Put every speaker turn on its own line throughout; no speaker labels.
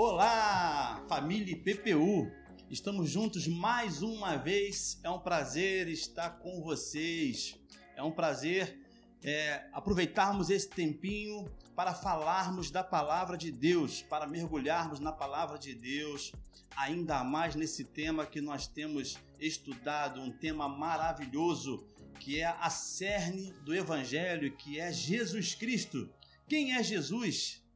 Olá, família PPU! Estamos juntos mais uma vez. É um prazer estar com vocês. É um prazer é, aproveitarmos esse tempinho para falarmos da palavra de Deus, para mergulharmos na palavra de Deus, ainda mais nesse tema que nós temos estudado, um tema maravilhoso, que é a cerne do Evangelho, que é Jesus Cristo. Quem é Jesus?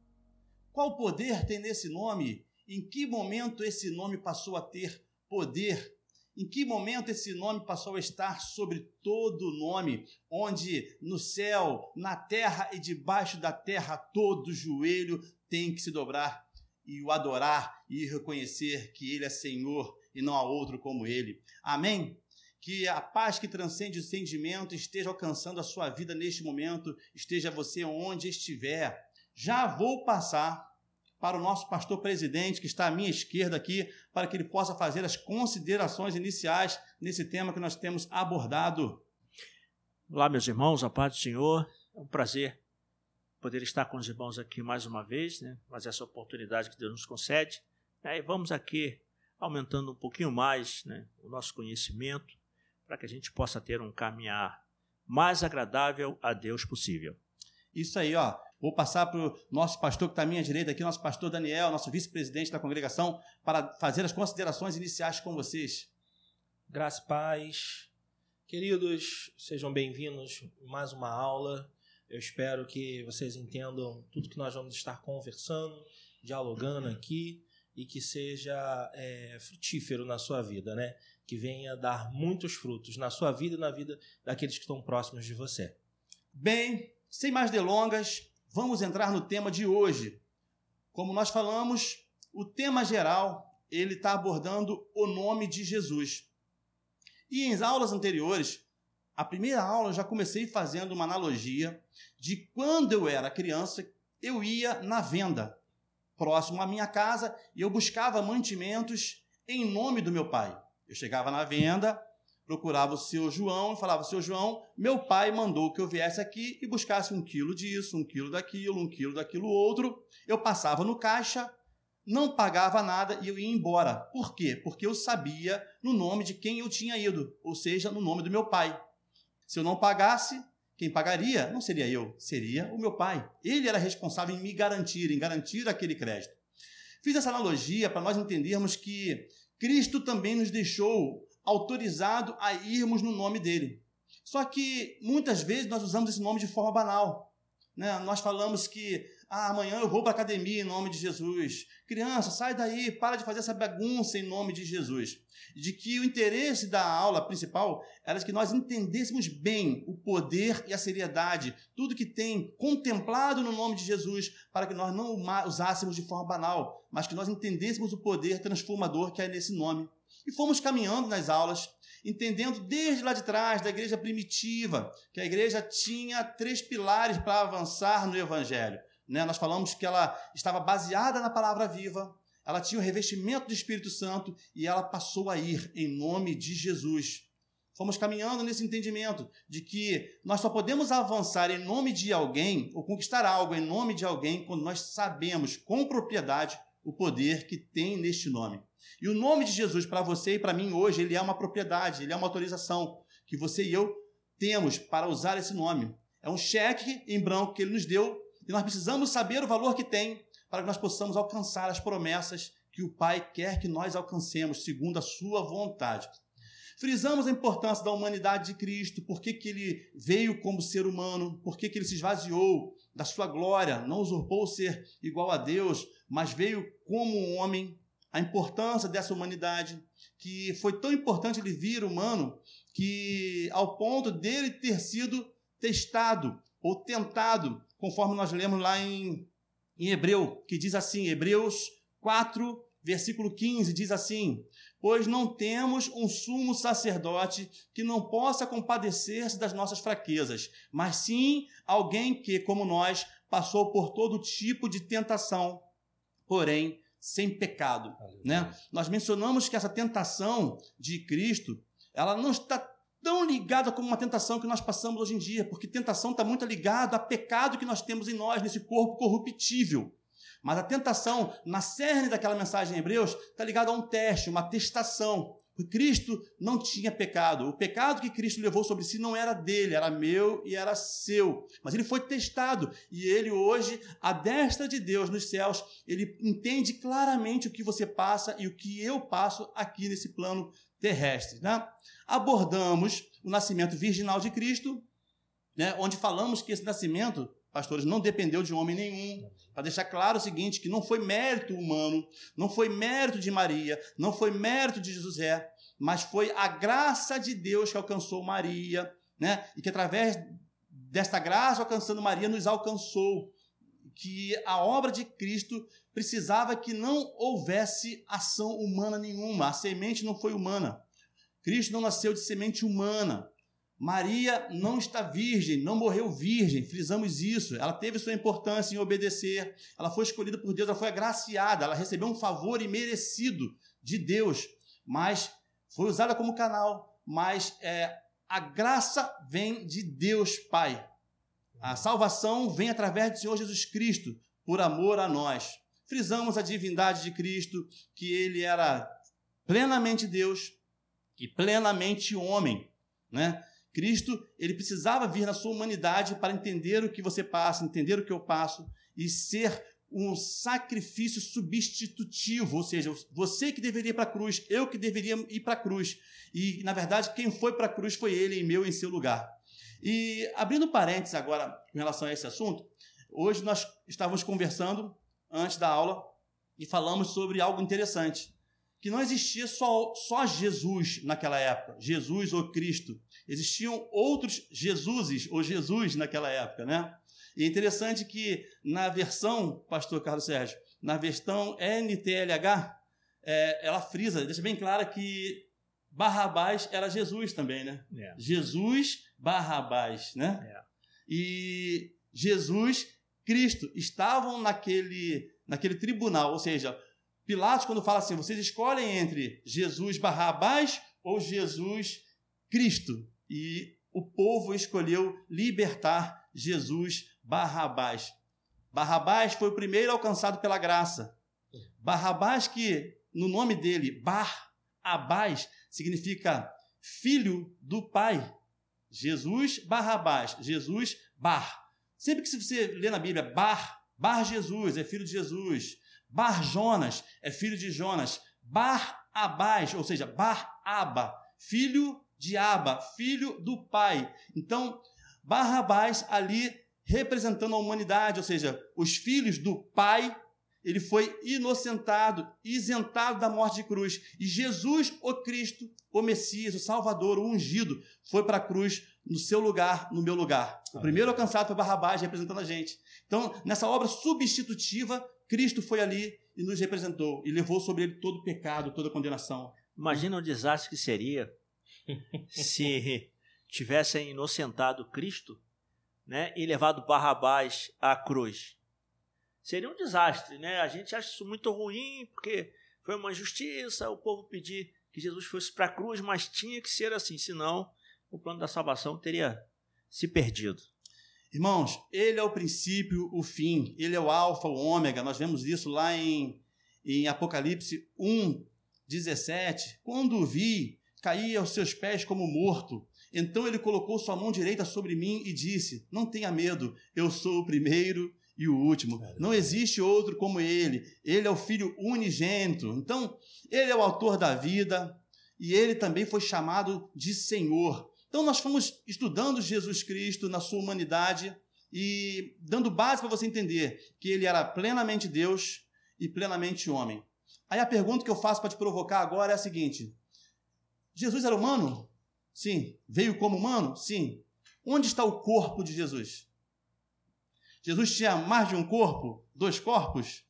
Qual poder tem nesse nome? Em que momento esse nome passou a ter poder? Em que momento esse nome passou a estar sobre todo nome, onde no céu, na terra e debaixo da terra todo joelho tem que se dobrar e o adorar e reconhecer que ele é Senhor e não há outro como ele. Amém? Que a paz que transcende o entendimento esteja alcançando a sua vida neste momento, esteja você onde estiver. Já vou passar para o nosso pastor presidente, que está à minha esquerda aqui, para que ele possa fazer as considerações iniciais nesse tema que nós temos abordado.
Olá, meus irmãos, a paz do Senhor. É um prazer poder estar com os irmãos aqui mais uma vez, né? mas essa oportunidade que Deus nos concede. Né? E vamos aqui aumentando um pouquinho mais né, o nosso conhecimento, para que a gente possa ter um caminhar mais agradável a Deus possível.
Isso aí, ó. Vou passar para o nosso pastor que está à minha direita aqui, nosso pastor Daniel, nosso vice-presidente da congregação, para fazer as considerações iniciais com vocês.
Graça e paz. Queridos, sejam bem-vindos mais uma aula. Eu espero que vocês entendam tudo que nós vamos estar conversando, dialogando aqui e que seja é, frutífero na sua vida, né? Que venha dar muitos frutos na sua vida e na vida daqueles que estão próximos de você.
Bem, sem mais delongas, Vamos entrar no tema de hoje. Como nós falamos, o tema geral ele está abordando o nome de Jesus. E em aulas anteriores, a primeira aula eu já comecei fazendo uma analogia de quando eu era criança, eu ia na venda, próximo à minha casa, e eu buscava mantimentos em nome do meu pai. Eu chegava na venda, procurava o seu João e falava: Seu João, meu pai mandou que eu viesse aqui e buscasse um quilo disso, um quilo daquilo, um quilo daquilo outro. Eu passava no caixa, não pagava nada e eu ia embora. Por quê? Porque eu sabia no nome de quem eu tinha ido, ou seja, no nome do meu pai. Se eu não pagasse, quem pagaria não seria eu, seria o meu pai. Ele era responsável em me garantir, em garantir aquele crédito. Fiz essa analogia para nós entendermos que Cristo também nos deixou autorizado a irmos no nome dele. Só que muitas vezes nós usamos esse nome de forma banal. Né? Nós falamos que ah, amanhã eu vou para a academia em nome de Jesus. Criança, sai daí, para de fazer essa bagunça em nome de Jesus. De que o interesse da aula principal era que nós entendêssemos bem o poder e a seriedade, tudo que tem contemplado no nome de Jesus, para que nós não usássemos de forma banal, mas que nós entendêssemos o poder transformador que é nesse nome. E fomos caminhando nas aulas, entendendo desde lá de trás, da igreja primitiva, que a igreja tinha três pilares para avançar no evangelho. Né? Nós falamos que ela estava baseada na palavra viva, ela tinha o revestimento do Espírito Santo e ela passou a ir em nome de Jesus. Fomos caminhando nesse entendimento de que nós só podemos avançar em nome de alguém ou conquistar algo em nome de alguém quando nós sabemos com propriedade o poder que tem neste nome. E o nome de Jesus para você e para mim hoje, ele é uma propriedade, ele é uma autorização que você e eu temos para usar esse nome. É um cheque em branco que ele nos deu e nós precisamos saber o valor que tem para que nós possamos alcançar as promessas que o Pai quer que nós alcancemos, segundo a sua vontade. Frisamos a importância da humanidade de Cristo, por que, ele veio como ser humano, por que ele se esvaziou da sua glória, não usurpou ser igual a Deus, mas veio como um homem, a importância dessa humanidade, que foi tão importante ele vir humano, que ao ponto dele ter sido testado ou tentado, conforme nós lemos lá em, em Hebreu, que diz assim, Hebreus 4, versículo 15, diz assim: Pois não temos um sumo sacerdote que não possa compadecer-se das nossas fraquezas, mas sim alguém que, como nós, passou por todo tipo de tentação, porém sem pecado. Né? Nós mencionamos que essa tentação de Cristo, ela não está tão ligada como uma tentação que nós passamos hoje em dia, porque tentação está muito ligada a pecado que nós temos em nós, nesse corpo corruptível. Mas a tentação, na cerne daquela mensagem em Hebreus, está ligada a um teste, uma testação. Cristo não tinha pecado. O pecado que Cristo levou sobre si não era dele, era meu e era seu. Mas ele foi testado. E ele hoje, à destra de Deus nos céus, ele entende claramente o que você passa e o que eu passo aqui nesse plano terrestre. Né? Abordamos o nascimento virginal de Cristo, né? onde falamos que esse nascimento, pastores, não dependeu de homem nenhum. Para deixar claro o seguinte, que não foi mérito humano, não foi mérito de Maria, não foi mérito de José, mas foi a graça de Deus que alcançou Maria, né? E que através desta graça alcançando Maria nos alcançou. Que a obra de Cristo precisava que não houvesse ação humana nenhuma, a semente não foi humana. Cristo não nasceu de semente humana. Maria não está virgem, não morreu virgem, frisamos isso. Ela teve sua importância em obedecer, ela foi escolhida por Deus, ela foi agraciada, ela recebeu um favor imerecido de Deus, mas foi usada como canal. Mas é, a graça vem de Deus Pai. A salvação vem através do Senhor Jesus Cristo, por amor a nós. Frisamos a divindade de Cristo, que ele era plenamente Deus e plenamente homem, né? Cristo, ele precisava vir na sua humanidade para entender o que você passa, entender o que eu passo e ser um sacrifício substitutivo, ou seja, você que deveria ir para a cruz, eu que deveria ir para a cruz. E, na verdade, quem foi para a cruz foi ele em meu, em seu lugar. E, abrindo parênteses agora em relação a esse assunto, hoje nós estávamos conversando antes da aula e falamos sobre algo interessante que não existia só, só Jesus naquela época, Jesus ou Cristo. Existiam outros Jesuses ou Jesus naquela época, né? E é interessante que na versão, pastor Carlos Sérgio, na versão NTLH, é, ela frisa, deixa bem claro que Barrabás era Jesus também, né? É. Jesus Barrabás, né? É. E Jesus, Cristo estavam naquele, naquele tribunal, ou seja, Pilatos, quando fala assim, vocês escolhem entre Jesus Barrabás ou Jesus Cristo. E o povo escolheu libertar Jesus Barrabás. Barrabás foi o primeiro alcançado pela graça. Barrabás, que no nome dele, Bar-Abás, significa filho do Pai. Jesus Barrabás, Jesus Bar. Sempre que você lê na Bíblia Bar, Bar Jesus, é filho de Jesus. Bar Jonas é filho de Jonas. Bar Abás, ou seja, Bar Aba, filho de Aba, filho do pai. Então, Barrabás ali representando a humanidade, ou seja, os filhos do pai, ele foi inocentado, isentado da morte de cruz. E Jesus, o Cristo, o Messias, o Salvador, o ungido, foi para a cruz no seu lugar, no meu lugar. O primeiro alcançado foi Barrabás, representando a gente. Então, nessa obra substitutiva, Cristo foi ali e nos representou e levou sobre ele todo o pecado, toda a condenação.
Imagina o desastre que seria se tivessem inocentado Cristo né, e levado Barrabás à cruz. Seria um desastre, né? A gente acha isso muito ruim, porque foi uma injustiça o povo pedir que Jesus fosse para a cruz, mas tinha que ser assim, senão o plano da salvação teria se perdido.
Irmãos, ele é o princípio, o fim, ele é o alfa, o ômega. Nós vemos isso lá em, em Apocalipse 1, 17. Quando vi, caí aos seus pés como morto. Então ele colocou sua mão direita sobre mim e disse: Não tenha medo, eu sou o primeiro e o último. Não existe outro como ele. Ele é o filho unigênito. Então, ele é o autor da vida e ele também foi chamado de Senhor. Então, nós fomos estudando Jesus Cristo na sua humanidade e dando base para você entender que ele era plenamente Deus e plenamente homem. Aí a pergunta que eu faço para te provocar agora é a seguinte: Jesus era humano? Sim. Veio como humano? Sim. Onde está o corpo de Jesus? Jesus tinha mais de um corpo? Dois corpos?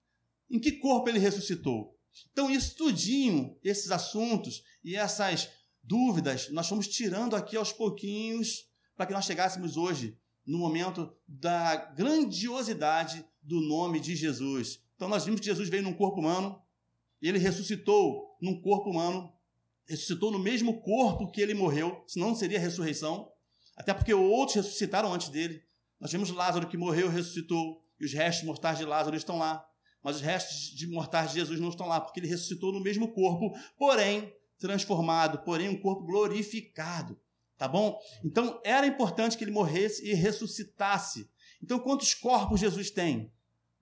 Em que corpo ele ressuscitou? Então, estudinho esses assuntos e essas dúvidas, nós fomos tirando aqui aos pouquinhos para que nós chegássemos hoje no momento da grandiosidade do nome de Jesus. Então nós vimos que Jesus veio num corpo humano, ele ressuscitou num corpo humano, ressuscitou no mesmo corpo que ele morreu, senão não seria ressurreição, até porque outros ressuscitaram antes dele. Nós vimos Lázaro que morreu, ressuscitou, e os restos mortais de Lázaro estão lá. mas os restos de mortais de Jesus não estão lá, porque ele ressuscitou no mesmo corpo, porém transformado, porém um corpo glorificado. Tá bom? Então era importante que ele morresse e ressuscitasse. Então quantos corpos Jesus tem?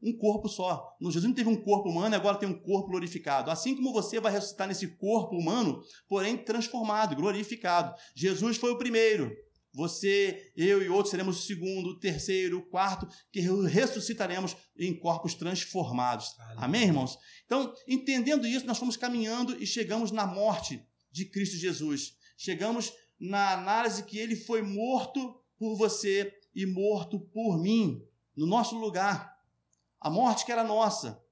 Um corpo só. Jesus não teve um corpo humano, agora tem um corpo glorificado. Assim como você vai ressuscitar nesse corpo humano, porém transformado, glorificado. Jesus foi o primeiro. Você, eu e outros seremos o segundo, o terceiro, o quarto, que ressuscitaremos em corpos transformados. Amém, irmãos? Então, entendendo isso, nós fomos caminhando e chegamos na morte de Cristo Jesus. Chegamos na análise que ele foi morto por você e morto por mim, no nosso lugar. A morte que era nossa.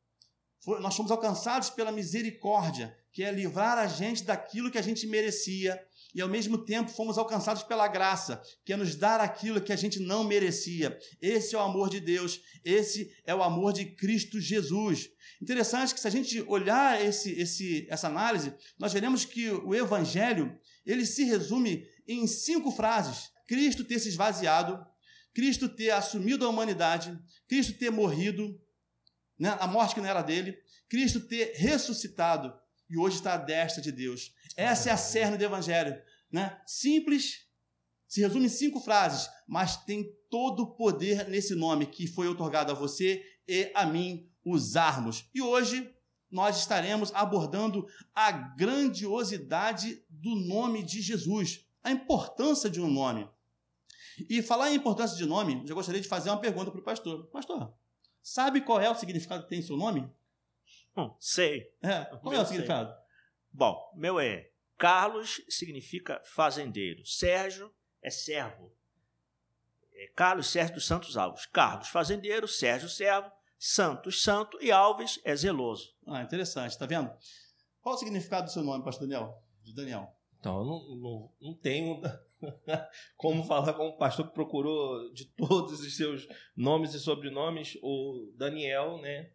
Foi, nós fomos alcançados pela misericórdia, que é livrar a gente daquilo que a gente merecia e ao mesmo tempo fomos alcançados pela graça, que é nos dar aquilo que a gente não merecia. Esse é o amor de Deus, esse é o amor de Cristo Jesus. Interessante que se a gente olhar esse, esse, essa análise, nós veremos que o evangelho, ele se resume em cinco frases. Cristo ter se esvaziado, Cristo ter assumido a humanidade, Cristo ter morrido, né, a morte que não era dele, Cristo ter ressuscitado e hoje está à destra de Deus. Essa é a cerne do Evangelho. Né? Simples, se resume em cinco frases, mas tem todo o poder nesse nome que foi otorgado a você e a mim usarmos. E hoje nós estaremos abordando a grandiosidade do nome de Jesus, a importância de um nome. E falar em importância de nome, já gostaria de fazer uma pergunta para o pastor. Pastor, sabe qual é o significado que tem seu nome?
Hum, sei.
É, qual é o significado?
Bom, meu é Carlos significa fazendeiro. Sérgio é servo. É Carlos Sérgio dos Santos Alves. Carlos, fazendeiro. Sérgio, servo. Santos, santo. E Alves é zeloso.
Ah, interessante. Tá vendo? Qual o significado do seu nome, pastor Daniel? De Daniel.
Então, eu não, não, não tenho como falar com o pastor que procurou de todos os seus nomes e sobrenomes, o Daniel, né?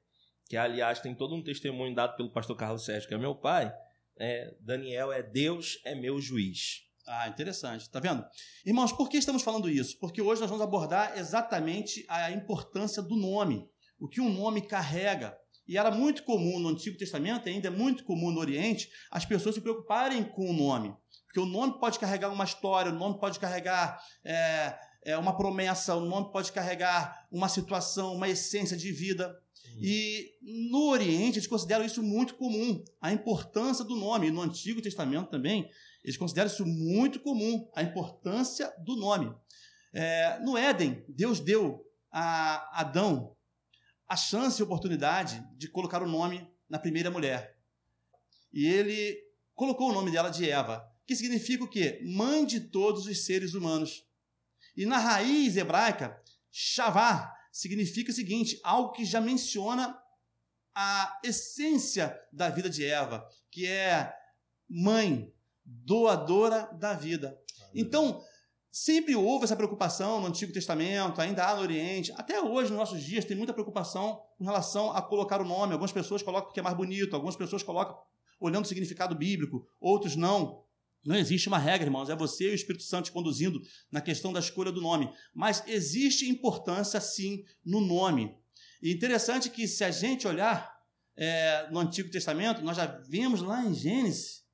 Que aliás tem todo um testemunho dado pelo pastor Carlos Sérgio, que é meu pai é, Daniel é Deus é meu juiz.
Ah, interessante. Tá vendo? Irmãos, por que estamos falando isso? Porque hoje nós vamos abordar exatamente a importância do nome, o que um nome carrega. E era muito comum no Antigo Testamento, ainda é muito comum no Oriente, as pessoas se preocuparem com o nome. Porque o nome pode carregar uma história, o nome pode carregar é, é, uma promessa, o nome pode carregar uma situação, uma essência de vida. E no Oriente eles consideram isso muito comum, a importância do nome. E no Antigo Testamento também, eles consideram isso muito comum, a importância do nome. É, no Éden, Deus deu a Adão a chance e oportunidade de colocar o nome na primeira mulher. E ele colocou o nome dela de Eva, que significa o quê? Mãe de todos os seres humanos. E na raiz hebraica, Shavá significa o seguinte: algo que já menciona a essência da vida de Eva, que é mãe, doadora da vida. Então, sempre houve essa preocupação no Antigo Testamento, ainda há no Oriente, até hoje, nos nossos dias, tem muita preocupação com relação a colocar o nome. Algumas pessoas colocam porque é mais bonito, algumas pessoas colocam olhando o significado bíblico, outros não. Não existe uma regra, irmãos, é você e o Espírito Santo te conduzindo na questão da escolha do nome. Mas existe importância, sim, no nome. E interessante que, se a gente olhar é, no Antigo Testamento, nós já vemos lá em Gênesis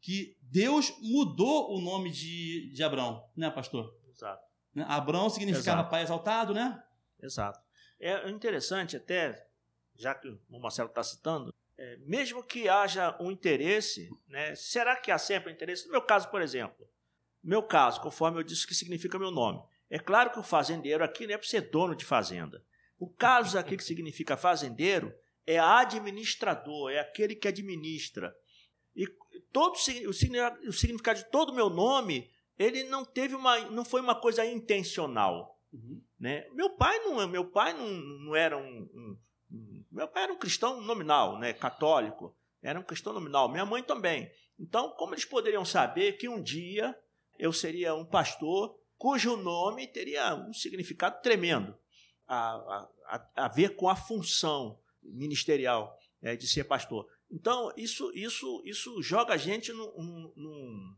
que Deus mudou o nome de, de Abraão, né, pastor?
Exato.
Né? Abraão significava Exato. pai exaltado, né?
Exato. É interessante até, já que o Marcelo está citando, é, mesmo que haja um interesse, né, será que há sempre interesse? No meu caso, por exemplo, meu caso, conforme eu disse que significa meu nome, é claro que o fazendeiro aqui não é para ser dono de fazenda. O caso aqui que significa fazendeiro é administrador, é aquele que administra. E todo o significado de todo o meu nome, ele não teve uma, não foi uma coisa intencional. Uhum. Né? Meu pai não, meu pai não, não era um, um meu pai era um cristão nominal, né, católico, era um cristão nominal, minha mãe também. Então, como eles poderiam saber que um dia eu seria um pastor cujo nome teria um significado tremendo a, a, a ver com a função ministerial é, de ser pastor. Então, isso, isso, isso joga a gente num,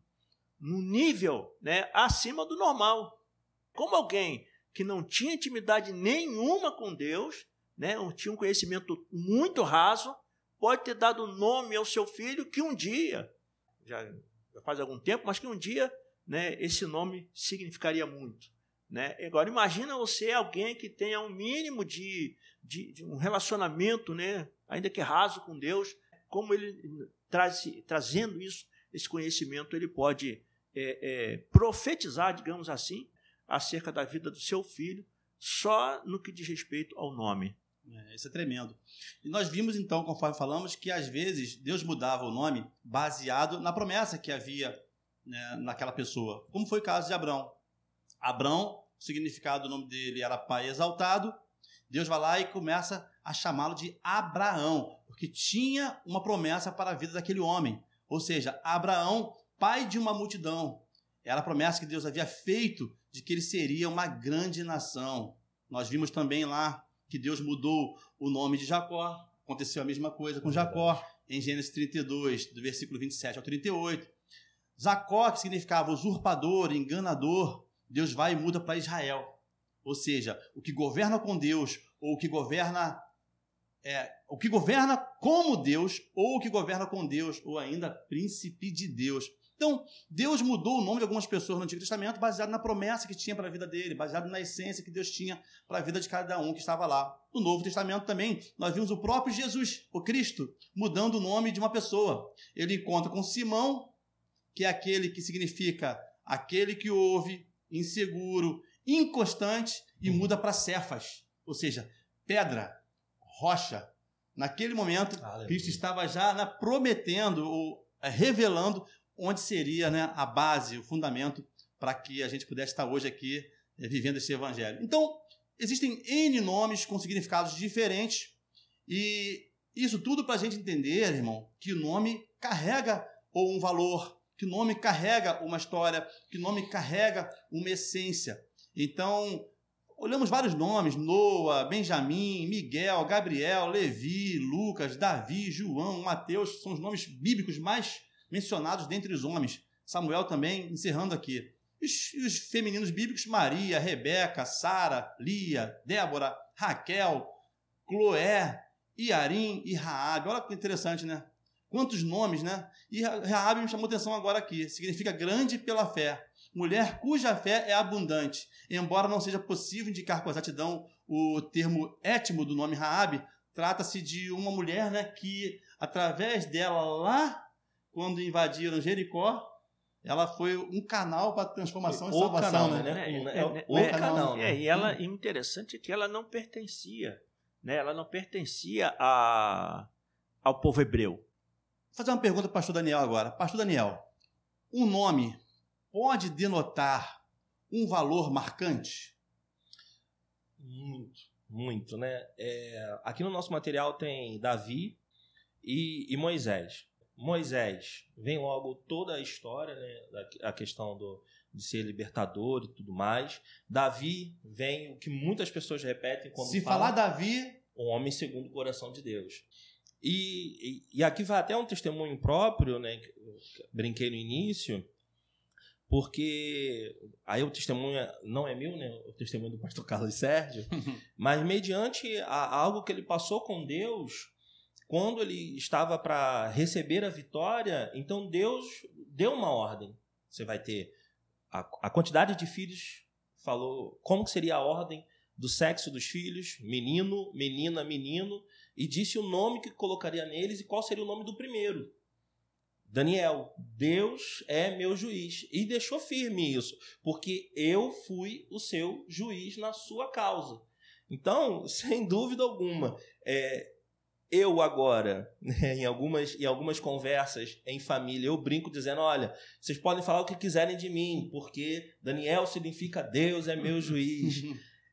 nível né, acima do normal. Como alguém que não tinha intimidade nenhuma com Deus né, tinha um conhecimento muito raso, pode ter dado nome ao seu filho que um dia, já, faz algum tempo, mas que um dia né, esse nome significaria muito. Né? Agora, imagina você alguém que tenha um mínimo de, de, de um relacionamento, né, ainda que raso com Deus, como ele traz, trazendo isso, esse conhecimento, ele pode é, é, profetizar, digamos assim, acerca da vida do seu filho, só no que diz respeito ao nome.
É, isso é tremendo. E nós vimos então, conforme falamos, que às vezes Deus mudava o nome baseado na promessa que havia né, naquela pessoa, como foi o caso de Abrão. Abrão, o significado do nome dele era pai exaltado. Deus vai lá e começa a chamá-lo de Abraão, porque tinha uma promessa para a vida daquele homem. Ou seja, Abraão, pai de uma multidão. Era a promessa que Deus havia feito de que ele seria uma grande nação. Nós vimos também lá que Deus mudou o nome de Jacó. Aconteceu a mesma coisa com Jacó, em Gênesis 32, do versículo 27 ao 38. Jacó, que significava usurpador, enganador, Deus vai e muda para Israel. Ou seja, o que governa com Deus, ou o que governa é, o que governa como Deus, ou o que governa com Deus, ou ainda príncipe de Deus. Então, Deus mudou o nome de algumas pessoas no Antigo Testamento baseado na promessa que tinha para a vida dele, baseado na essência que Deus tinha para a vida de cada um que estava lá. No Novo Testamento também, nós vimos o próprio Jesus, o Cristo, mudando o nome de uma pessoa. Ele encontra com Simão, que é aquele que significa aquele que ouve, inseguro, inconstante, e muda para Cefas, ou seja, pedra, rocha. Naquele momento, Aleluia. Cristo estava já prometendo ou revelando onde seria né, a base, o fundamento para que a gente pudesse estar hoje aqui é, vivendo esse evangelho. Então, existem N nomes com significados diferentes e isso tudo para a gente entender, irmão, que o nome carrega ou um valor, que o nome carrega uma história, que o nome carrega uma essência. Então, olhamos vários nomes: Noah, Benjamim, Miguel, Gabriel, Levi, Lucas, Davi, João, Mateus, são os nomes bíblicos mais mencionados dentre os homens. Samuel também, encerrando aqui. Os, os femininos bíblicos: Maria, Rebeca, Sara, Lia, Débora, Raquel, Cloé, Iarim e Raabe. Olha que interessante, né? Quantos nomes, né? E Raabe me chamou atenção agora aqui. Significa grande pela fé. Mulher cuja fé é abundante. Embora não seja possível indicar com exatidão o termo étimo do nome Raabe, trata-se de uma mulher né, que, através dela, lá quando invadiram Jericó, ela foi um canal para transformação e salvação. Canal, né? né?
É, é, é, o é, canal. Né? É, e ela, e interessante é que ela não pertencia, né? Ela não pertencia a, ao povo hebreu.
Vou fazer uma pergunta para o pastor Daniel agora. Pastor Daniel, um nome pode denotar um valor marcante?
Muito, muito, né? É, aqui no nosso material tem Davi e, e, Moisés. Moisés vem logo toda a história, né? A questão do, de ser libertador e tudo mais. Davi vem o que muitas pessoas repetem quando
Se falam, falar Davi,
um homem segundo o coração de Deus. E, e, e, aqui vai até um testemunho próprio, né? Brinquei no início, porque aí o testemunho não é meu, né? O testemunho do pastor Carlos Sérgio, mas mediante a, algo que ele passou com Deus, quando ele estava para receber a vitória, então Deus deu uma ordem. Você vai ter a, a quantidade de filhos, falou como seria a ordem do sexo dos filhos, menino, menina, menino, e disse o nome que colocaria neles e qual seria o nome do primeiro. Daniel, Deus é meu juiz. E deixou firme isso, porque eu fui o seu juiz na sua causa. Então, sem dúvida alguma, é, eu agora, né, em, algumas, em algumas conversas em família, eu brinco dizendo: olha, vocês podem falar o que quiserem de mim, porque Daniel significa Deus é meu juiz.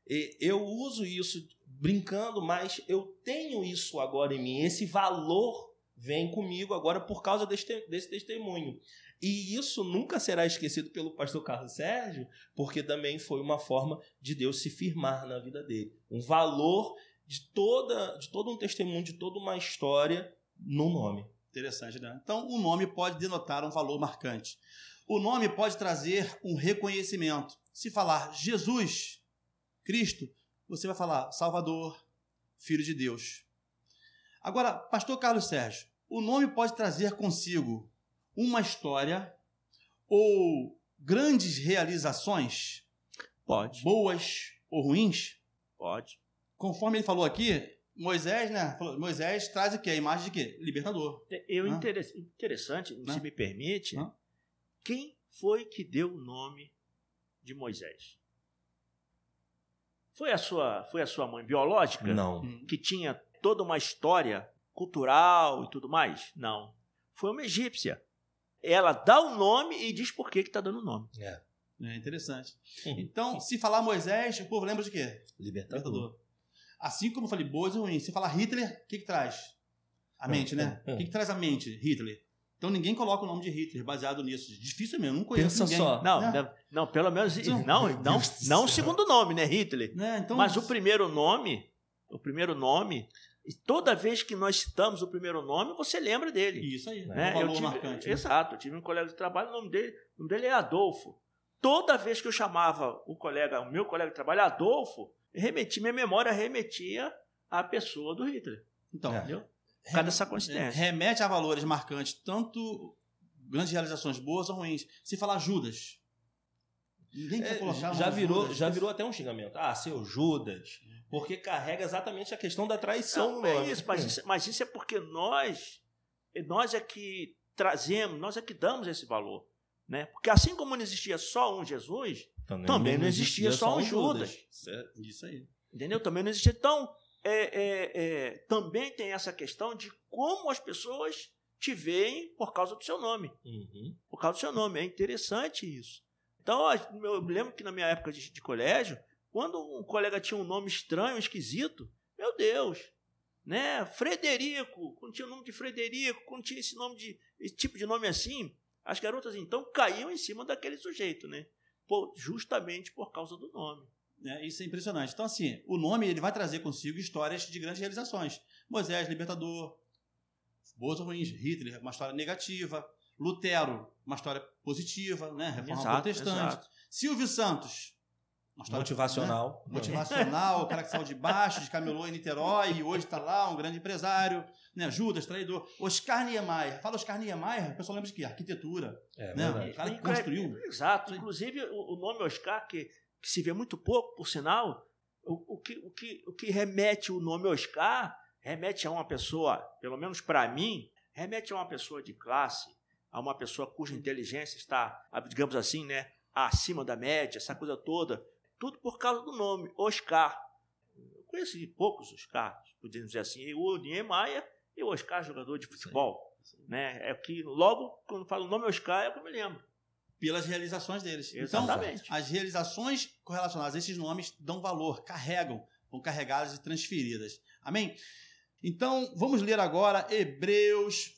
eu uso isso brincando, mas eu tenho isso agora em mim, esse valor vem comigo agora por causa desse, desse testemunho. E isso nunca será esquecido pelo pastor Carlos Sérgio, porque também foi uma forma de Deus se firmar na vida dele. Um valor de, toda, de todo um testemunho, de toda uma história no nome.
Interessante, né? Então, o nome pode denotar um valor marcante. O nome pode trazer um reconhecimento. Se falar Jesus, Cristo, você vai falar Salvador, filho de Deus. Agora, pastor Carlos Sérgio, o nome pode trazer consigo uma história ou grandes realizações?
Pode.
Boas ou ruins?
Pode.
Conforme ele falou aqui, Moisés, né? Moisés traz aqui a imagem de quê? Libertador.
Eu
Hã?
interess- interessante,
Hã?
se me permite,
Hã?
quem foi que deu o nome de Moisés? Foi a sua, foi a sua mãe biológica?
Não.
Hum.
Que tinha toda uma história cultural e tudo mais? Não. Foi uma egípcia. Ela dá o nome e diz por que está dando o nome.
É.
É interessante.
Uhum.
Então, se falar Moisés, o povo lembra de quê?
Libertador.
Libertador. Assim como eu falei, boas e ruins. Se falar Hitler, o que, que traz? A
Hum,
mente, né? O
hum.
que, que traz a mente? Hitler. Então ninguém coloca o nome de Hitler baseado nisso. Difícil mesmo, não conheço
Pensa
ninguém.
só.
Não,
né?
não, não, pelo menos.
Então,
Não, não,
do
não o segundo nome, né? Hitler.
Né? Então,
Mas o primeiro nome, o primeiro nome, e toda vez que nós citamos o primeiro nome, você lembra dele.
Isso aí.
né?
Um valor
eu tive,
marcante. né?
Exato, eu tive um colega de trabalho, o nome dele, o nome dele é Adolfo. Toda vez que eu chamava o colega, o meu colega de trabalho, Adolfo, remetia, minha memória remetia à pessoa do Hitler.
Então,
É.
Entendeu? Por causa dessa coincidência.
remete a valores marcantes, tanto grandes realizações boas ou ruins. Se falar Judas, ninguém quer
É,
colocar
já virou,
Judas.
já virou até um xingamento. Ah, seu Judas. Porque carrega exatamente a questão da traição
Não,
no
é isso, mas, isso, mas isso é porque nós, nós é que trazemos, nós é que damos esse valor. Né? Porque assim como não existia só um Jesus, Também não existia só um Judas.
Certo, Isso aí.
Entendeu? Também não existe. Então, é, é, é, também tem essa questão de como as pessoas te veem por causa do seu nome.
Uhum.
Por causa do seu nome. É interessante isso. Então, eu lembro que na minha época de, de colégio, quando um colega tinha um nome estranho, esquisito, meu Deus, né? Frederico, quando tinha o nome de Frederico, quando tinha esse nome de esse tipo de nome assim, as garotas então caíam em cima daquele sujeito, né? Justamente por causa do nome.
né? Isso é impressionante. Então, assim, o nome ele vai trazer consigo histórias de grandes realizações. Moisés, libertador, boas ou ruins. Hitler, uma história negativa. Lutero, uma história positiva, né? Reforma
Exato,
protestante.
exato.
Silvio Santos,
Motivacional.
né? motivacional, o cara que saiu de baixo, descamelou em Niterói e hoje está lá, um grande empresário. Né? Judas, traidor. Oscar Niemeyer. Fala Oscar Niemeyer, o pessoal lembra de quê? Arquitetura.
É,
né?
verdade.
O cara que construiu.
Exato. Inclusive, o, o nome Oscar, que, que se vê muito pouco, por sinal, o, o que, o, que, o que remete o nome Oscar, remete a uma pessoa, pelo menos para mim, remete a uma pessoa de classe, a uma pessoa cuja inteligência está, digamos assim, né, acima da média, essa coisa toda. Tudo por causa do nome, Oscar. Eu conheci poucos Oscar, podemos dizer assim, o Niemeyer e o Oscar, jogador de futebol. Né? É que logo, quando falo o nome Oscar, é o que eu me lembro.
pelas realizações deles.
Exatamente.
Então, as realizações correlacionadas a esses nomes dão valor, carregam, vão carregadas e transferidas. Amém? Então, vamos ler agora Hebreus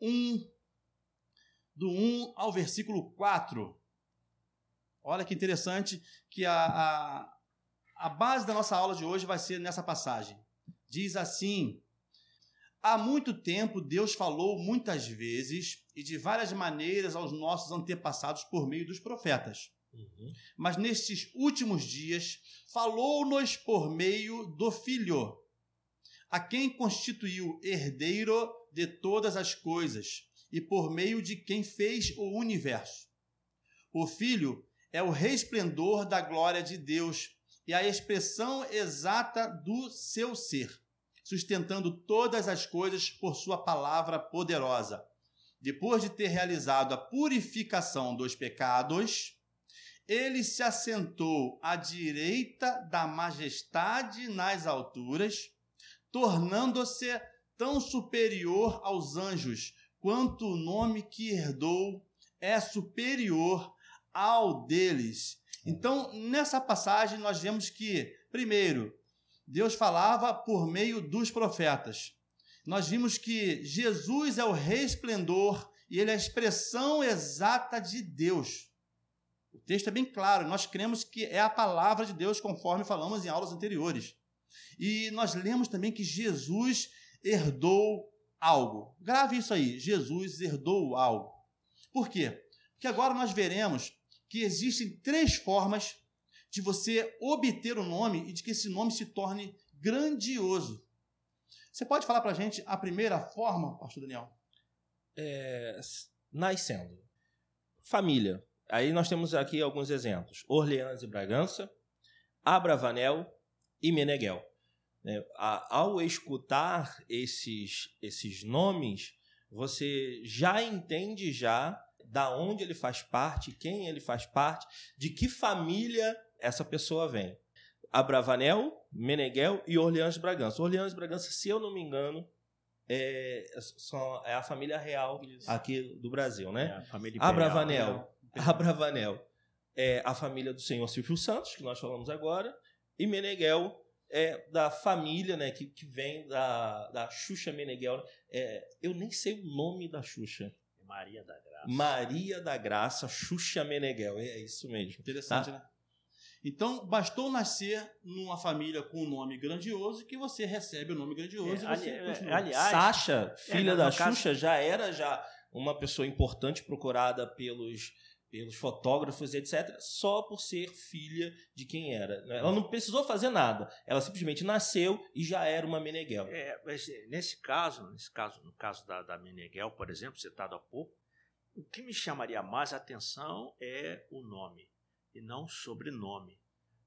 1, do 1 ao versículo 4. Olha que interessante que a, a, a base da nossa aula de hoje vai ser nessa passagem. Diz assim: Há muito tempo Deus falou muitas vezes e de várias maneiras aos nossos antepassados por meio dos profetas.
Uhum.
Mas nestes últimos dias falou-nos por meio do Filho, a quem constituiu herdeiro de todas as coisas e por meio de quem fez o universo. O Filho é o resplendor da glória de Deus e a expressão exata do seu ser sustentando todas as coisas por sua palavra poderosa. Depois de ter realizado a purificação dos pecados, ele se assentou à direita da majestade nas alturas, tornando-se tão superior aos anjos quanto o nome que herdou é superior ao deles. Então, nessa passagem, nós vemos que, primeiro, Deus falava por meio dos profetas. Nós vimos que Jesus é o resplendor e ele é a expressão exata de Deus. O texto é bem claro, nós cremos que é a palavra de Deus, conforme falamos em aulas anteriores. E nós lemos também que Jesus herdou algo. Grave isso aí: Jesus herdou algo. Por quê? Porque agora nós veremos que existem três formas de você obter o nome e de que esse nome se torne grandioso. Você pode falar para a gente a primeira forma, pastor Daniel?
É, nascendo. Família. Aí nós temos aqui alguns exemplos. Orleans e Bragança, Abravanel e Meneghel. É, ao escutar esses, esses nomes, você já entende já da onde ele faz parte, quem ele faz parte, de que família essa pessoa vem. Abravanel, Meneghel e Orleans Bragança. Orleans Bragança, se eu não me engano, é, são, é a família real Isso. aqui do Brasil, né? É a família Abravanel, Abravanel é a família do senhor Silvio Santos, que nós falamos agora, e Meneghel é da família, né, que, que vem da, da Xuxa Meneghel. É, eu nem sei o nome da Xuxa.
Maria da Graça.
Maria da Graça, Xuxa Meneghel. É isso mesmo.
Interessante, tá? né? Então, bastou nascer numa família com um nome grandioso que você recebe o nome grandioso é, e você ali,
é, Aliás, Sasha, é, filha é, da Xuxa, caso... já era já uma pessoa importante procurada pelos pelos fotógrafos, etc., só por ser filha de quem era. Né? Ela não precisou fazer nada. Ela simplesmente nasceu e já era uma Meneghel.
É, mas eh, nesse caso, nesse caso, no caso da, da Meneghel, por exemplo, citado há pouco, o que me chamaria mais atenção é o nome e não o sobrenome,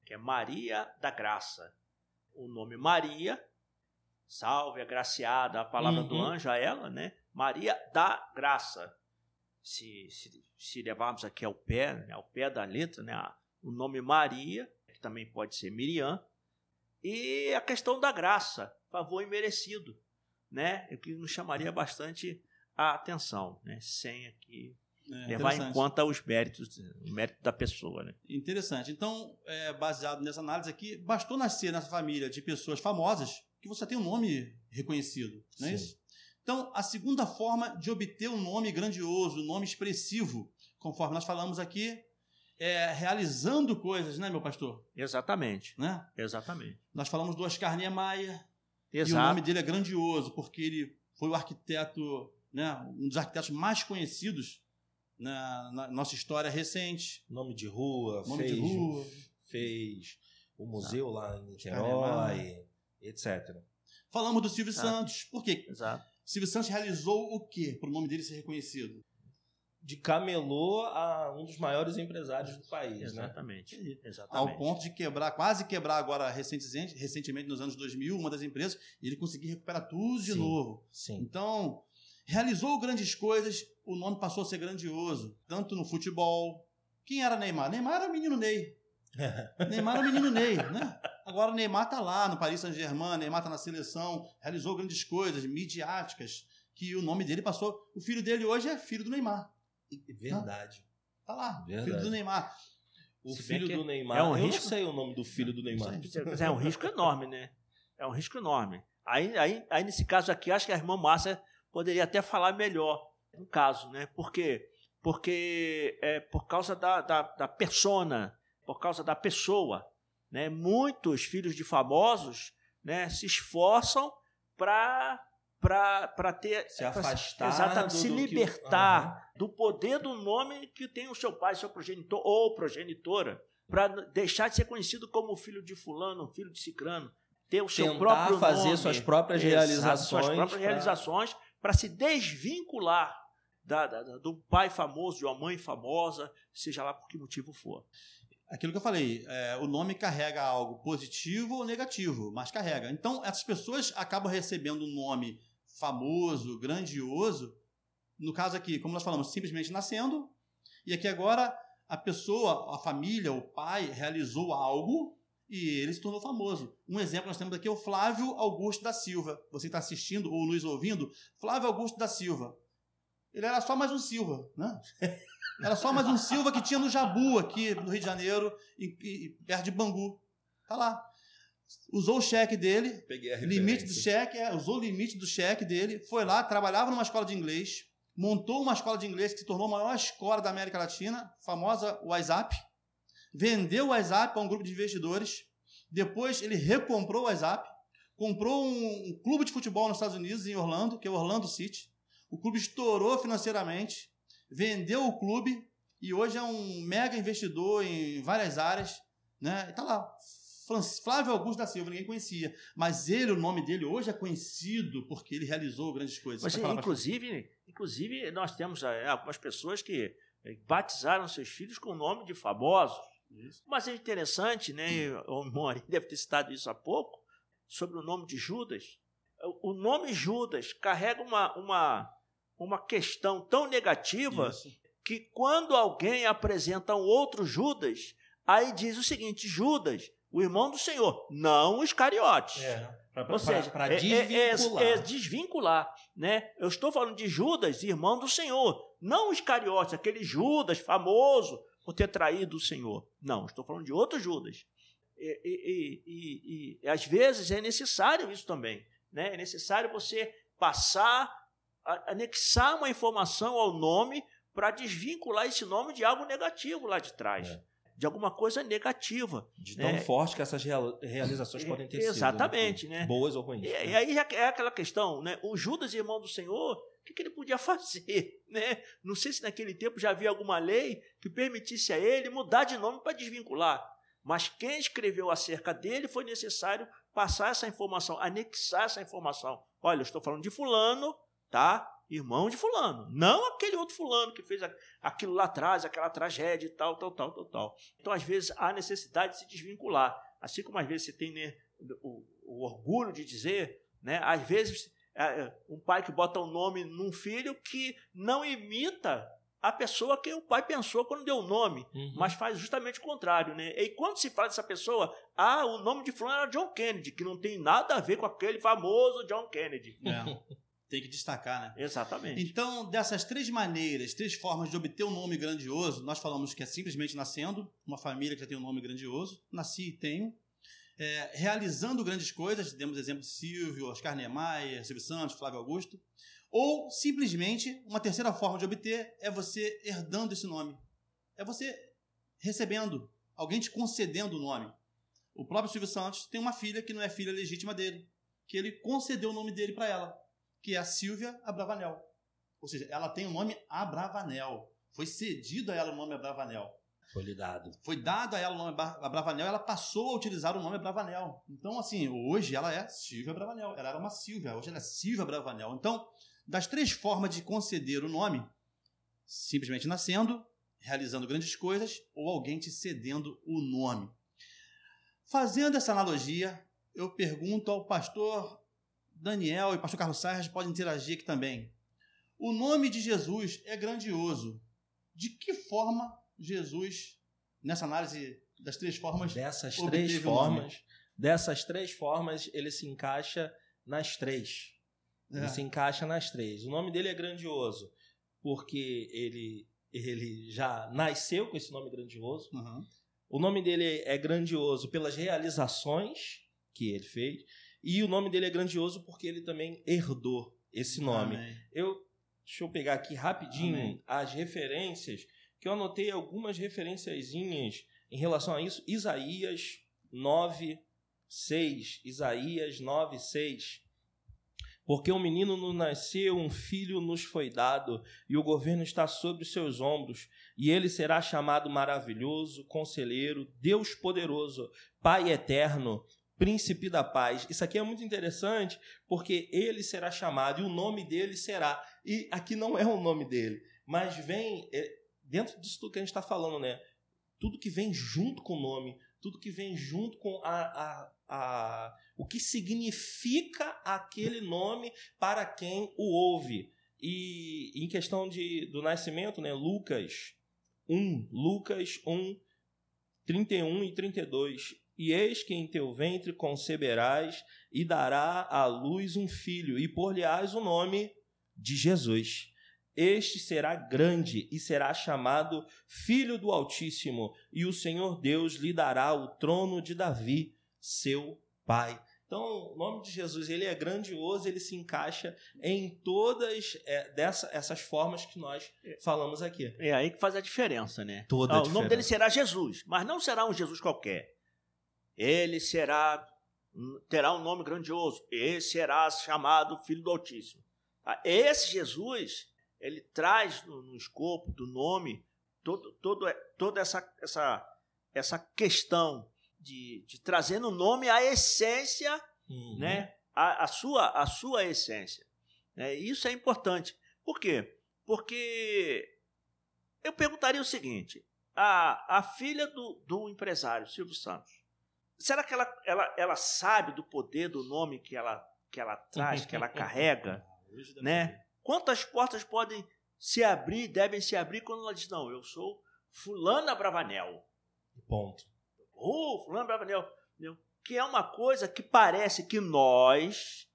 que é Maria da Graça. O nome Maria, salve, agraciada, a palavra uhum. do anjo a ela, né? Maria da Graça. Se, se, se levarmos aqui ao pé, né, ao pé da letra, né, o nome Maria, que também pode ser Miriam, e a questão da graça, favor imerecido, né? O que nos chamaria bastante a atenção, né? Sem aqui é, levar em conta os méritos, o mérito da pessoa, né?
Interessante. Então, é, baseado nessa análise aqui, bastou nascer nessa família de pessoas famosas que você tem um nome reconhecido, não é Sim. isso? Então, a segunda forma de obter um nome grandioso, um nome expressivo, conforme nós falamos aqui, é realizando coisas, né, meu pastor?
Exatamente. Né? Exatamente.
Nós falamos do Oscar Niemeyer, Exato. e o nome dele é grandioso, porque ele foi o arquiteto, né, um dos arquitetos mais conhecidos na, na nossa história recente.
Nome de rua,
nome fez, de rua.
fez o museu lá em Niterói, etc.
Falamos do Silvio. Santos. Por quê?
Exato.
Silvio Santos realizou o quê para o nome dele ser reconhecido?
De camelô a um dos maiores empresários do país,
né? Exatamente.
né?
Exatamente.
Ao ponto de quebrar, quase quebrar agora recentemente, recentemente nos anos 2000, uma das empresas, e ele conseguir recuperar tudo de
sim,
novo.
Sim.
Então, realizou grandes coisas, o nome passou a ser grandioso, tanto no futebol. Quem era Neymar? Neymar era o menino Ney. Neymar era o menino Ney, né? Agora o Neymar está lá no Paris Saint-Germain, Neymar está na seleção, realizou grandes coisas midiáticas, que o nome dele passou. O filho dele hoje é filho do Neymar.
Verdade.
Tá lá, Verdade. filho do Neymar.
O Se filho do Neymar. É um eu risco... não sei o nome do filho do Neymar.
Mas é um risco enorme, né? É um risco enorme. Aí, aí, aí nesse caso aqui, acho que a irmã Márcia poderia até falar melhor no caso, né? Por quê? Porque é por causa da, da, da persona, por causa da pessoa. Né? Muitos filhos de famosos né, se esforçam para para ter
se afastar
exatamente, do, se libertar que... uhum. do poder do nome que tem o seu pai, seu progenitor ou progenitora, para deixar de ser conhecido como filho de fulano, filho de cicrano, ter o seu
Tentar
próprio
fazer
nome,
suas próprias realizações,
suas próprias pra... realizações para se desvincular da, da, do pai famoso, de uma mãe famosa, seja lá por que motivo for
aquilo que eu falei, é, o nome carrega algo positivo ou negativo, mas carrega. Então, essas pessoas acabam recebendo um nome famoso, grandioso, no caso aqui, como nós falamos, simplesmente nascendo, e aqui agora a pessoa, a família, o pai realizou algo e ele se tornou famoso. Um exemplo nós temos aqui é o Flávio Augusto da Silva. Você está assistindo ou nos ouvindo? Flávio Augusto da Silva. Ele era só mais um Silva, né? Era só mais um Silva que tinha no Jabu, aqui no Rio de Janeiro, e, e, perto de Bangu. Tá lá. Usou o cheque dele, limite do cheque, é, usou o limite do cheque dele, foi lá, trabalhava numa escola de inglês, montou uma escola de inglês que se tornou a maior escola da América Latina, famosa WhatsApp, vendeu o WhatsApp para um grupo de investidores, depois ele recomprou o WhatsApp, comprou um, um clube de futebol nos Estados Unidos, em Orlando, que é o Orlando City. O clube estourou financeiramente, vendeu o clube e hoje é um mega investidor em várias áreas, né? E tá lá, Flávio Augusto da Silva, ninguém conhecia. Mas ele, o nome dele hoje é conhecido porque ele realizou grandes coisas.
Mas, inclusive, inclusive, nós temos é, algumas pessoas que é, batizaram seus filhos com o nome de famosos. Isso. Mas é interessante, né? O Mori deve ter citado isso há pouco, sobre o nome de Judas. O nome Judas carrega uma, uma, uma questão tão negativa isso. que quando alguém apresenta um outro Judas, aí diz o seguinte: Judas, o irmão do Senhor, não os cariotes. É, pra, Ou seja, para desvincular. É, é, é, desvincular. Né? Eu estou falando de Judas, irmão do Senhor, não os cariotes, aquele Judas famoso por ter traído o Senhor. Não, estou falando de outro Judas. E, e, e, e, às vezes é necessário isso também. Né? É necessário você passar, anexar uma informação ao nome para desvincular esse nome de algo negativo lá de trás. É. De alguma coisa negativa.
De tão né? forte que essas realizações podem ter
Exatamente,
sido.
Exatamente. Né?
Boas ou ruins.
E, né? e aí é aquela questão, né? O Judas, irmão do Senhor, o que, que, ele podia fazer? Né? Não sei se naquele tempo já havia alguma lei que permitisse a ele mudar de nome para desvincular. Mas quem escreveu acerca dele foi necessário passar essa informação, anexar essa informação. Olha, eu estou falando de fulano, tá? Irmão de fulano, não aquele outro fulano que fez aquilo lá atrás, aquela tragédia e tal, tal, tal, tal, tal. Então, às vezes, há necessidade de se desvincular. Assim como às vezes você tem né, o, o, orgulho de dizer, né? Às vezes, é, é, um pai que bota o um nome num filho que não imita a pessoa que o pai pensou quando deu o nome, uhum. mas faz justamente o contrário, né? E quando se fala dessa pessoa, ah, o nome de fulano era John Kennedy, que não tem nada a ver com aquele famoso John Kennedy.
É. Tem que destacar, né?
Exatamente.
Então, dessas três maneiras, três formas de obter um nome grandioso, nós falamos que é simplesmente nascendo, uma família que já tem um nome grandioso, nasci e tenho. É, realizando grandes coisas, demos exemplo de Silvio, Oscar Niemeyer, Silvio Santos, Flávio Augusto. Ou simplesmente, uma terceira forma de obter é você herdando esse nome. É você recebendo, alguém te concedendo o nome. O próprio Silvio Santos tem uma filha que não é filha legítima dele, que ele concedeu o nome dele para ela, que é a Silvia Abravanel. Ou seja, ela tem o nome Abravanel. Foi cedido a ela o nome Abravanel.
Foi lhe dado.
Foi dado a ela o nome Abravanel, ela passou a utilizar o nome Abravanel. Então, assim, hoje ela é Silvia Abravanel. Ela era uma Silvia, hoje ela é Silvia Abravanel. Então, das três formas de conceder o nome: simplesmente nascendo, realizando grandes coisas ou alguém te cedendo o nome. Fazendo essa analogia, eu pergunto ao pastor Daniel e pastor Carlos Sarres podem interagir aqui também. O nome de Jesus é grandioso. De que forma Jesus, nessa análise das três formas,
dessas três formas, dessas três formas, ele se encaixa nas três. Ele é. se encaixa nas três. O nome dele é grandioso, porque ele, ele já nasceu com esse nome grandioso. Uhum. O nome dele é grandioso pelas realizações que ele fez. E o nome dele é grandioso porque ele também herdou esse nome. Amém. Eu deixa eu pegar aqui rapidinho Amém. as referências, que eu anotei algumas referenciazinhas em relação a isso. Isaías 9, 6. Isaías 9, 6. Porque um menino nos nasceu, um filho nos foi dado, e o governo está sobre os seus ombros, e ele será chamado maravilhoso, conselheiro, Deus poderoso, Pai eterno, príncipe da paz. Isso aqui é muito interessante, porque ele será chamado e o nome dele será. E aqui não é o nome dele, mas vem é, dentro disso tudo que a gente está falando, né? Tudo que vem junto com o nome, tudo que vem junto com a, a, a o que significa aquele nome para quem o ouve. E em questão de, do nascimento, né, Lucas 1, Lucas 1, 31 e 32. E eis que em teu ventre conceberás e dará à luz um filho, e por-lhe-ás o nome de Jesus. Este será grande e será chamado Filho do Altíssimo, e o Senhor Deus lhe dará o trono de Davi, seu Pai. Então, o nome de Jesus ele é grandioso, ele se encaixa em todas é, dessa, essas formas que nós falamos aqui.
É aí que faz a diferença, né?
Toda
ah,
diferença.
O nome dele será Jesus, mas não será um Jesus qualquer. Ele será terá um nome grandioso. Ele será chamado Filho do Altíssimo. Ah, esse Jesus, ele traz no, no escopo do nome todo, todo, toda essa, essa, essa questão de, de trazer no nome a essência,
Uhum.
né? A, a sua, a sua essência. Né? Isso é importante. Por quê? Porque eu perguntaria o seguinte: a, a filha do, do empresário, Silvio Santos, será que ela, ela, ela sabe do poder do nome que ela, que ela traz, que ela carrega?
Deve
né? Quantas portas podem se abrir, devem se abrir quando ela diz, não, eu sou fulana Bravanel.
Ponto.
Oh, fulana Bravanel. Que é uma coisa que parece que nós,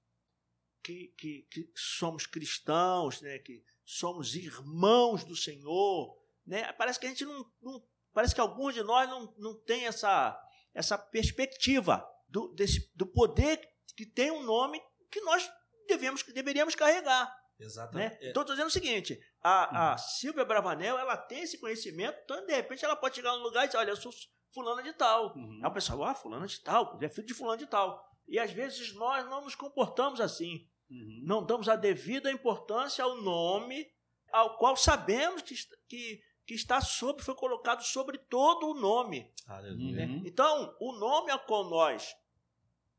que, que, que somos cristãos, né? que somos irmãos do Senhor, né? parece que a gente não, não parece que alguns de nós não, não tem essa, essa perspectiva do, desse, do poder que tem um nome que nós devemos, deveríamos carregar.
Exatamente.
Né? Então, estou dizendo o seguinte: a, a Silvia Bravanel ela tem esse conhecimento, então, de repente, ela pode chegar num lugar e dizer: Olha, eu sou fulana de tal.
Uhum.
Aí o pessoal, ah, fulana de tal, é filho de fulano de tal. E às vezes nós não nos comportamos assim.
Uhum.
Não damos a devida importância ao nome ao qual sabemos que, que, que está sobre, foi colocado sobre todo o nome.
Aleluia.
Uhum.
Então, o nome ao qual nós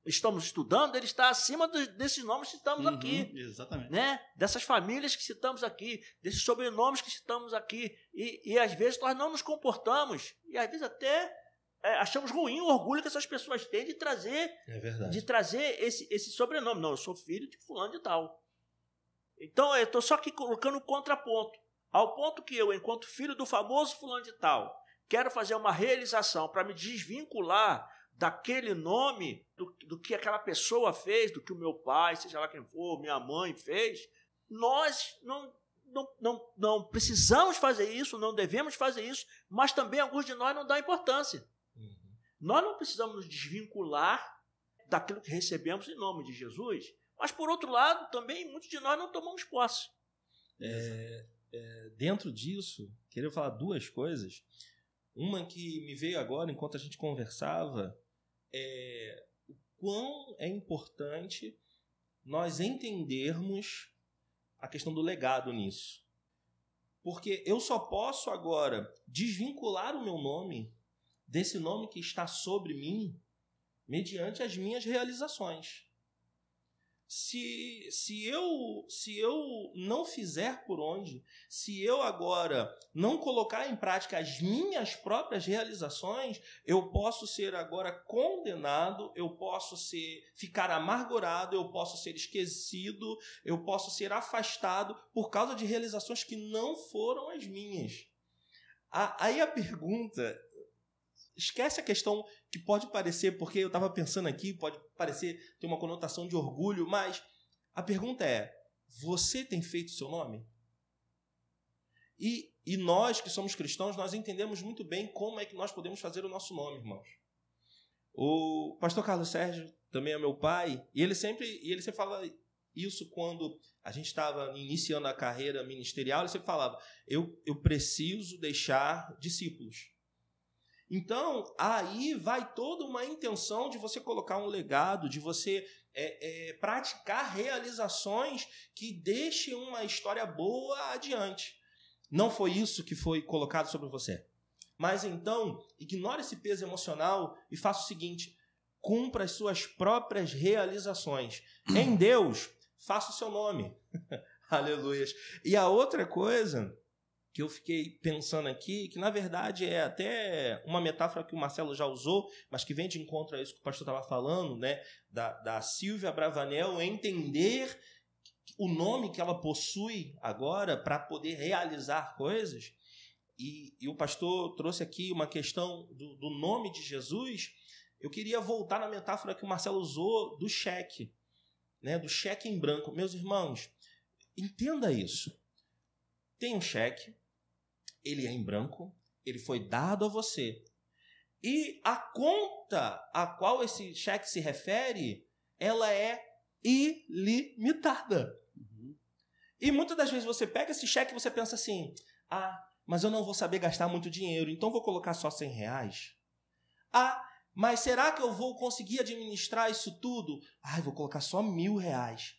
estamos estudando, ele está acima dos- desses nomes que estamos
Uhum.
aqui
Exatamente.
né? Dessas famílias que citamos aqui, desses sobrenomes que citamos aqui. E, e às vezes nós não nos comportamos, e às vezes até é, achamos ruim o orgulho que essas pessoas têm de trazer,
É verdade.
de trazer esse, esse sobrenome. Não, eu sou filho de fulano de tal. Então eu estou só aqui colocando o contraponto. Ao ponto que eu, enquanto filho do famoso fulano de tal, quero fazer uma realização para me desvincular daquele nome, do, do que aquela pessoa fez, do que o meu pai, seja lá quem for, minha mãe fez, nós não, não, não, não precisamos fazer isso, não devemos fazer isso, mas também alguns de nós não dão importância.
Uhum.
Nós não precisamos nos desvincular daquilo que recebemos em nome de Jesus, mas por outro lado, também muitos de nós não tomamos posse.
É, é, dentro disso, queria falar duas coisas. Uma que me veio agora enquanto a gente conversava é o quão é importante nós entendermos a questão do legado nisso. Porque eu só posso agora desvincular o meu nome desse nome que está sobre mim mediante as minhas realizações. Se, se, eu, se eu não fizer por onde, se eu agora não colocar em prática as minhas próprias realizações, eu posso ser agora condenado, eu posso ser ficar amargurado, eu posso ser esquecido, eu posso ser afastado por causa de realizações que não foram as minhas. A- Aí a pergunta esquece a questão que pode parecer, porque eu estava pensando aqui, pode parecer ter uma conotação de orgulho, mas a pergunta é: você tem feito seu nome? E, e nós que somos cristãos, nós entendemos muito bem como é que nós podemos fazer o nosso nome, irmãos. O pastor Carlos Sérgio também é meu pai, e ele sempre, e ele sempre fala isso quando a gente estava iniciando a carreira ministerial, ele sempre falava: eu, eu preciso deixar discípulos. Então, aí vai toda uma intenção de você colocar um legado, de você é, é, praticar realizações que deixem uma história boa adiante. Não foi isso que foi colocado sobre você. Mas então, ignore esse peso emocional e faça o seguinte: cumpra as suas próprias realizações. Em Deus, faça o seu nome. Aleluias. E a outra coisa que eu fiquei pensando aqui, que na verdade é até uma metáfora que o Marcelo já usou, mas que vem de encontro a isso que o pastor estava falando, né? Da, da Silvia Bravanel entender o nome que ela possui agora para poder realizar coisas. E, e, o pastor trouxe aqui uma questão do, do nome de Jesus. Eu queria voltar na metáfora que o Marcelo usou do cheque, né? Do cheque em branco. Meus irmãos, entenda isso. Tem um cheque, ele é em branco, ele foi dado a você. E a conta a qual esse cheque se refere, ela é ilimitada.
Uhum.
E muitas das vezes você pega esse cheque e você pensa assim: ah, mas eu não vou saber gastar muito dinheiro, então vou colocar só 100 reais. Ah, mas será que eu vou conseguir administrar isso tudo? Ah, vou colocar só mil reais.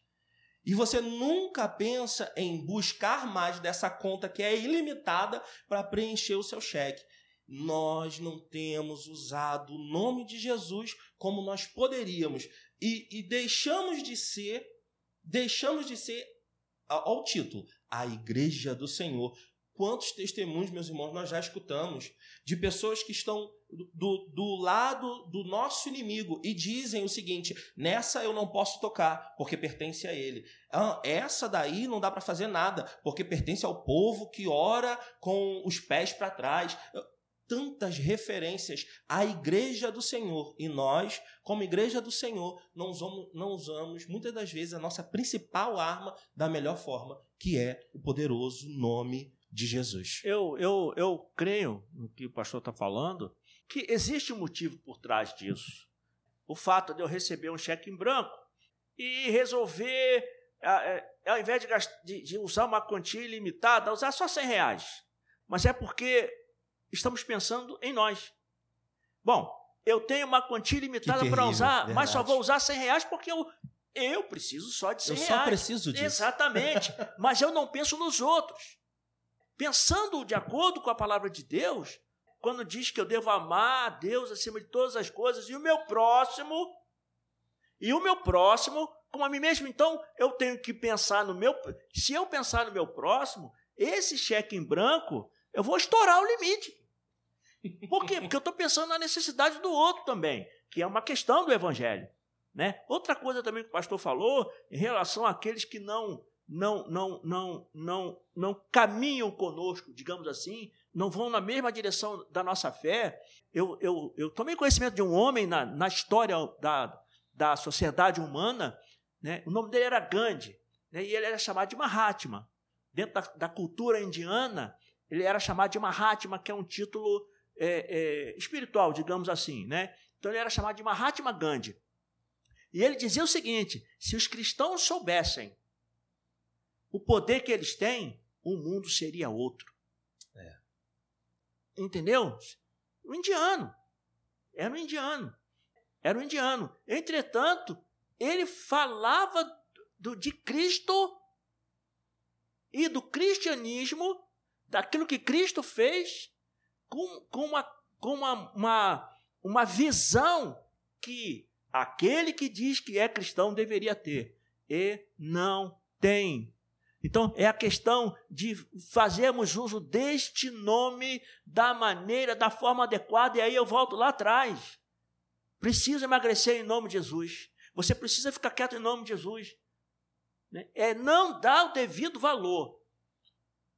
E você nunca pensa em buscar mais dessa conta que é ilimitada para preencher o seu cheque. nós não temos usado o nome de Jesus como nós poderíamos e, e deixamos de ser, deixamos de ser ao título, a igreja do Senhor. Quantos testemunhos, meus irmãos, nós já escutamos de pessoas que estão do, do lado do nosso inimigo e dizem o seguinte: nessa eu não posso tocar, porque pertence a ele. Ah, essa daí não dá para fazer nada, porque pertence ao povo que ora com os pés para trás tantas referências à igreja do Senhor e nós, como igreja do Senhor, não usamos, não usamos muitas das vezes a nossa principal arma da melhor forma, que é o poderoso nome de Jesus.
Eu, eu, eu creio no que o pastor está falando, que existe um motivo por trás disso. O fato de eu receber um cheque em branco e resolver, ao invés de, de usar uma quantia ilimitada, usar só 100 reais. Mas é porque estamos pensando em nós. Bom, eu tenho uma quantia limitada para usar, verdade. mas só vou usar 100 reais porque eu, eu preciso só de 100
eu
reais. Eu
só preciso disso.
Exatamente. mas eu não penso nos outros. Pensando de acordo com a palavra de Deus, quando diz que eu devo amar a Deus acima de todas as coisas e o meu próximo, e o meu próximo como a mim mesmo, então eu tenho que pensar no meu. Se eu pensar no meu próximo, esse cheque em branco, eu vou estourar o limite. Por quê? Porque eu estou pensando na necessidade do outro também, que é uma questão do evangelho. Né? Outra coisa também que o pastor falou em relação àqueles que não não não não não não caminham conosco, digamos assim, não vão na mesma direção da nossa fé. Eu, eu, eu tomei conhecimento de um homem na, na história da, da sociedade humana, né? o nome dele era Gandhi, né? e ele era chamado de Mahatma. Dentro da, da cultura indiana, ele era chamado de Mahatma, que é um título é, é, espiritual, digamos assim, né? Então ele era chamado de Mahatma Gandhi. E ele dizia o seguinte: se os cristãos soubessem o poder que eles têm, o mundo seria outro. Entendeu? O indiano. Era um indiano. Era um indiano. Entretanto, ele falava do, de Cristo e do cristianismo, daquilo que Cristo fez, com, com, uma, com uma, uma, uma visão que aquele que diz que é cristão deveria ter e não tem. Então, é a questão de fazermos uso deste nome da maneira, da forma adequada, e aí eu volto lá atrás. Precisa emagrecer em nome de Jesus. Você precisa ficar quieto em nome de Jesus. Né? É não dar o devido valor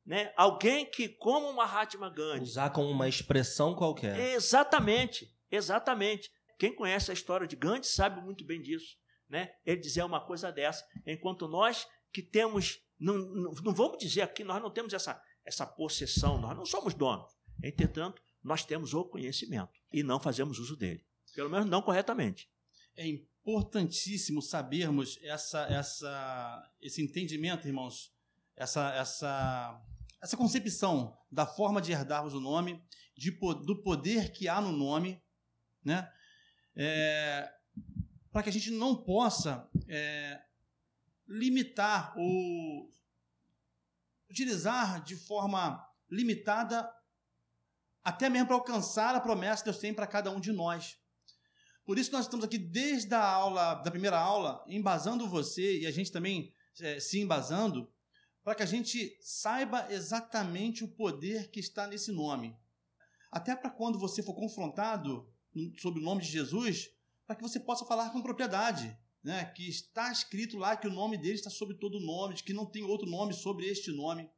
né? Alguém que, como uma Mahatma Gandhi.
Usar como uma expressão qualquer.
Exatamente, exatamente. Quem conhece a história de Gandhi sabe muito bem disso. Né? Ele dizia uma coisa dessa. Enquanto nós que temos. Não, não, não vamos dizer aqui, nós não temos essa, essa possessão, nós não somos donos. Entretanto, nós temos o conhecimento e não fazemos uso dele. Pelo menos não corretamente.
É importantíssimo sabermos essa, essa, esse entendimento, irmãos, essa, essa essa concepção da forma de herdarmos o nome, de, do poder que há no nome, né? É, para que a gente não possa é, limitar ou utilizar de forma limitada, até mesmo para alcançar a promessa que Deus tem para cada um de nós. Por isso nós estamos aqui desde a aula, da primeira aula, embasando você e a gente também é, se embasando para que a gente saiba exatamente o poder que está nesse nome. Até para quando você for confrontado sobre o nome de Jesus, para que você possa falar com propriedade, né? que está escrito lá que o nome dele está sobre todo nome, de que não tem outro nome sobre este nome.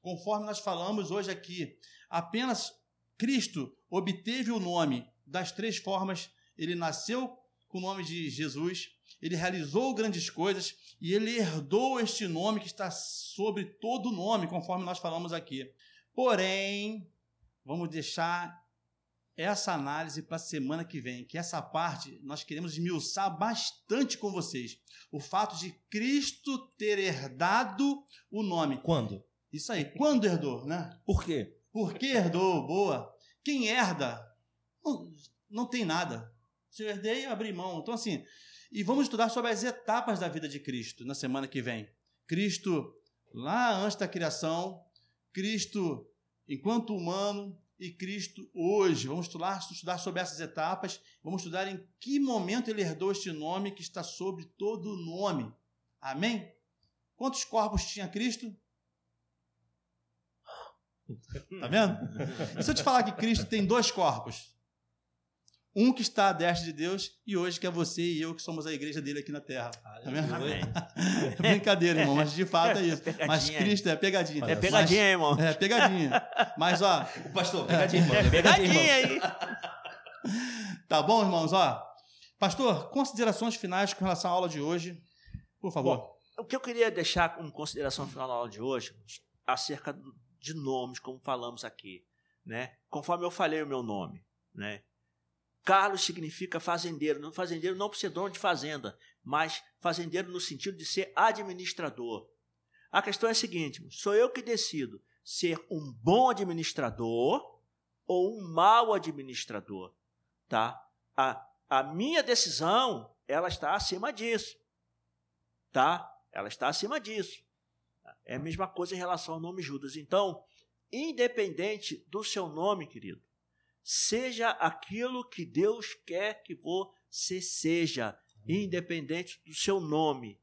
Conforme nós falamos hoje aqui, apenas Cristo obteve o nome das três formas. Ele nasceu com o nome de Jesus, ele realizou grandes coisas e ele herdou este nome que está sobre todo nome, conforme nós falamos aqui. Porém, vamos deixar essa análise para a semana que vem, que essa parte nós queremos esmiuçar bastante com vocês. O fato de Cristo ter herdado o nome.
Quando?
Isso aí, quando herdou, né?
Por quê?
Por que herdou? Boa. Quem herda não, não tem nada. Se eu herdei, abri mão. Então, assim, e vamos estudar sobre as etapas da vida de Cristo na semana que vem. Cristo lá antes da criação, Cristo enquanto humano e Cristo hoje. Vamos estudar, estudar sobre essas etapas. Vamos estudar em que momento ele herdou este nome que está sobre todo nome. Amém? Quantos corpos tinha Cristo? Tá vendo? E se eu te falar que Cristo tem dois corpos? Um que está à destra de Deus e hoje que é você e eu que somos a igreja dele aqui na terra. Tá vendo?
Amém.
É brincadeira, irmão, mas de fato é isso.
Pegadinha,
Mas Cristo é pegadinha.
É pegadinha, hein, irmão.
Mas- é pegadinha. Mas ó,
O pastor, pegadinha, irmão.
É pegadinha aí.
tá bom, irmãos? Ó, pastor, considerações finais com relação à aula de hoje, por favor.
Bom, o que eu queria deixar como consideração final da aula de hoje, acerca de nomes, como falamos aqui, né? Conforme eu falei o meu nome, né? Carlos significa fazendeiro, não fazendeiro não por ser dono de fazenda, mas fazendeiro no sentido de ser administrador. A questão é a seguinte: sou eu que decido ser um bom administrador ou um mau administrador, tá? A, a minha decisão, ela está acima disso, tá? Ela está acima disso. É a mesma coisa em relação ao nome Judas. Então, independente do seu nome, querido, seja aquilo que Deus quer que você seja, independente do seu nome.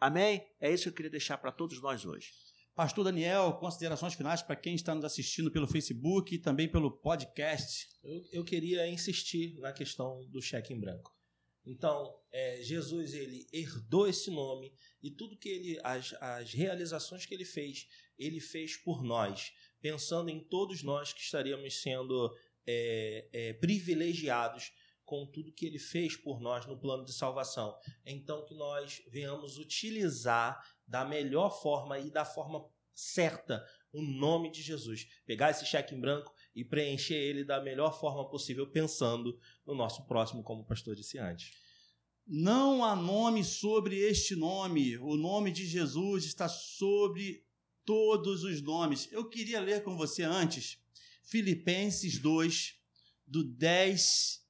Amém? É isso que eu queria deixar para todos nós hoje.
Pastor Daniel, considerações finais para quem está nos assistindo pelo Facebook e também pelo podcast.
Eu, eu queria insistir na questão do cheque em branco. Então, é, Jesus ele herdou esse nome e tudo que ele, as, as realizações que ele fez, ele fez por nós, pensando em todos nós que estaríamos sendo é, é, privilegiados com tudo que ele fez por nós no plano de salvação. Então, que nós venhamos utilizar da melhor forma e da forma certa o nome de Jesus. Pegar esse cheque em branco e preencher ele da melhor forma possível, pensando no nosso próximo, como o pastor disse antes.
Não há nome sobre este nome. O nome de Jesus está sobre todos os nomes. Eu queria ler com você antes Filipenses 2, do 10,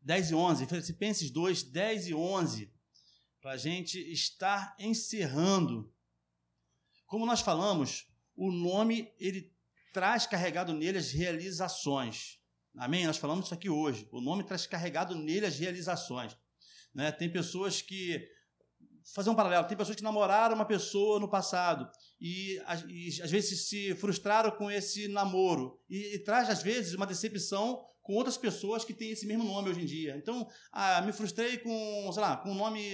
10 e 11. Filipenses 2, 10 e 11. Para a gente estar encerrando. Como nós falamos, o nome ele traz carregado nele as realizações. Amém? Nós falamos isso aqui hoje. O nome traz carregado nele as realizações. Né? Tem pessoas que. Fazer um paralelo, tem pessoas que namoraram uma pessoa no passado e, e às vezes se frustraram com esse namoro e, e, traz às vezes uma decepção com outras pessoas que têm esse mesmo nome hoje em dia. Então, ah, me frustrei com, sei lá, com o nome,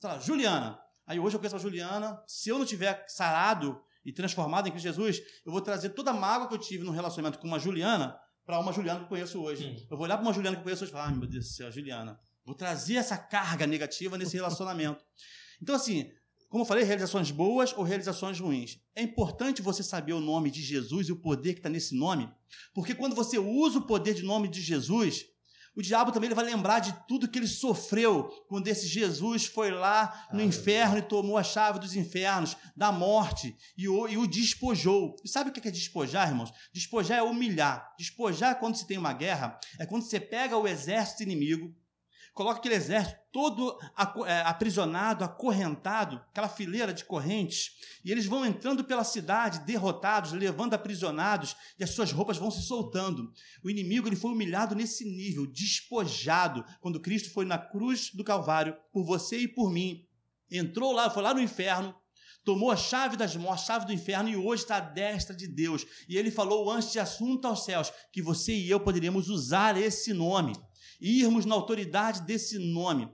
sei lá, Juliana. Aí hoje eu conheço a Juliana, se eu não tiver sarado e transformado em Cristo Jesus, eu vou trazer toda a mágoa que eu tive no relacionamento com uma Juliana para uma Juliana que eu conheço hoje.
Hum.
Eu vou olhar para uma Juliana que eu conheço hoje e falar, ai meu Deus do céu, Juliana. Vou trazer essa carga negativa nesse relacionamento. Então, assim, como eu falei, realizações boas ou realizações ruins. É importante você saber o nome de Jesus e o poder que está nesse nome, porque quando você usa o poder de nome de Jesus, o diabo também ele vai lembrar de tudo que ele sofreu quando esse Jesus foi lá no
Ah,
inferno e tomou a chave dos infernos, da morte, e o, e o despojou. E sabe o que é despojar, irmãos? Despojar é humilhar. Despojar, quando se tem uma guerra, é quando você pega o exército inimigo, coloca aquele exército todo é, aprisionado, acorrentado, aquela fileira de correntes, e eles vão entrando pela cidade, derrotados, levando aprisionados, e as suas roupas vão se soltando. O inimigo ele foi humilhado nesse nível, despojado, quando Cristo foi na cruz do Calvário por você e por mim. Entrou lá, foi lá no inferno, tomou a chave das mortes, a chave do inferno, e hoje está à destra de Deus. E ele falou antes de assunto aos céus que você e eu poderíamos usar esse nome, irmos na autoridade desse nome.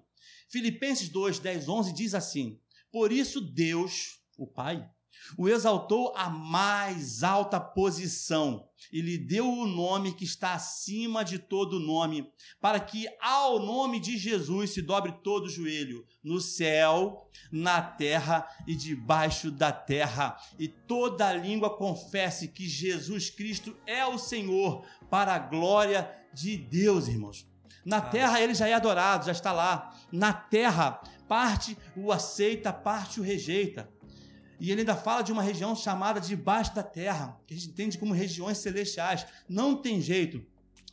Filipenses 2, 10, 11 diz assim: Por isso Deus, o Pai, o exaltou à mais alta posição e lhe deu o nome que está acima de todo nome, para que ao nome de Jesus se dobre todo o joelho, no céu, na terra e debaixo da terra, e toda língua confesse que Jesus Cristo é o Senhor, para a glória de Deus, irmãos. Na
Ah.
terra ele já é adorado, já está lá. Na terra, parte o aceita, parte o rejeita. E ele ainda fala de uma região chamada debaixo da terra, que a gente entende como regiões celestiais. Não tem jeito.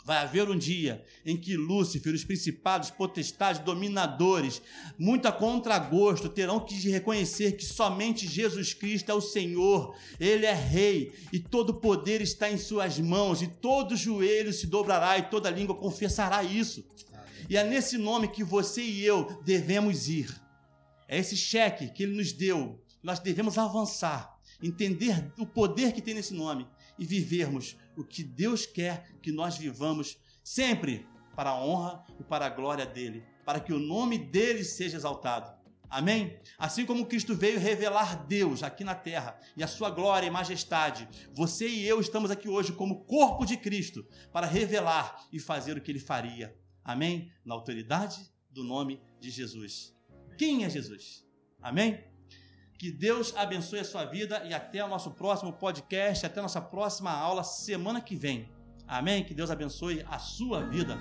Vai haver um dia em que Lúcifer, os principados, potestades, dominadores, muito a contragosto, terão que reconhecer que somente Jesus Cristo é o Senhor, Ele é Rei, e todo poder está em Suas mãos, e todo joelho se dobrará e toda língua confessará isso. E é nesse nome que você e eu devemos ir. É esse cheque que Ele nos deu. Nós devemos avançar, entender o poder que tem nesse nome e vivermos o que Deus quer que nós vivamos sempre para a honra e para a glória dele, para que o nome dele seja exaltado. Amém? Assim como Cristo veio revelar Deus aqui na terra e a sua glória e majestade, você e eu estamos aqui hoje como corpo de Cristo para revelar e fazer o que ele faria. Amém? Na autoridade do nome de Jesus. Quem é Jesus? Amém? Que Deus abençoe a sua vida e até o nosso próximo podcast, até a nossa próxima aula semana que vem. Amém? Que Deus abençoe a sua vida.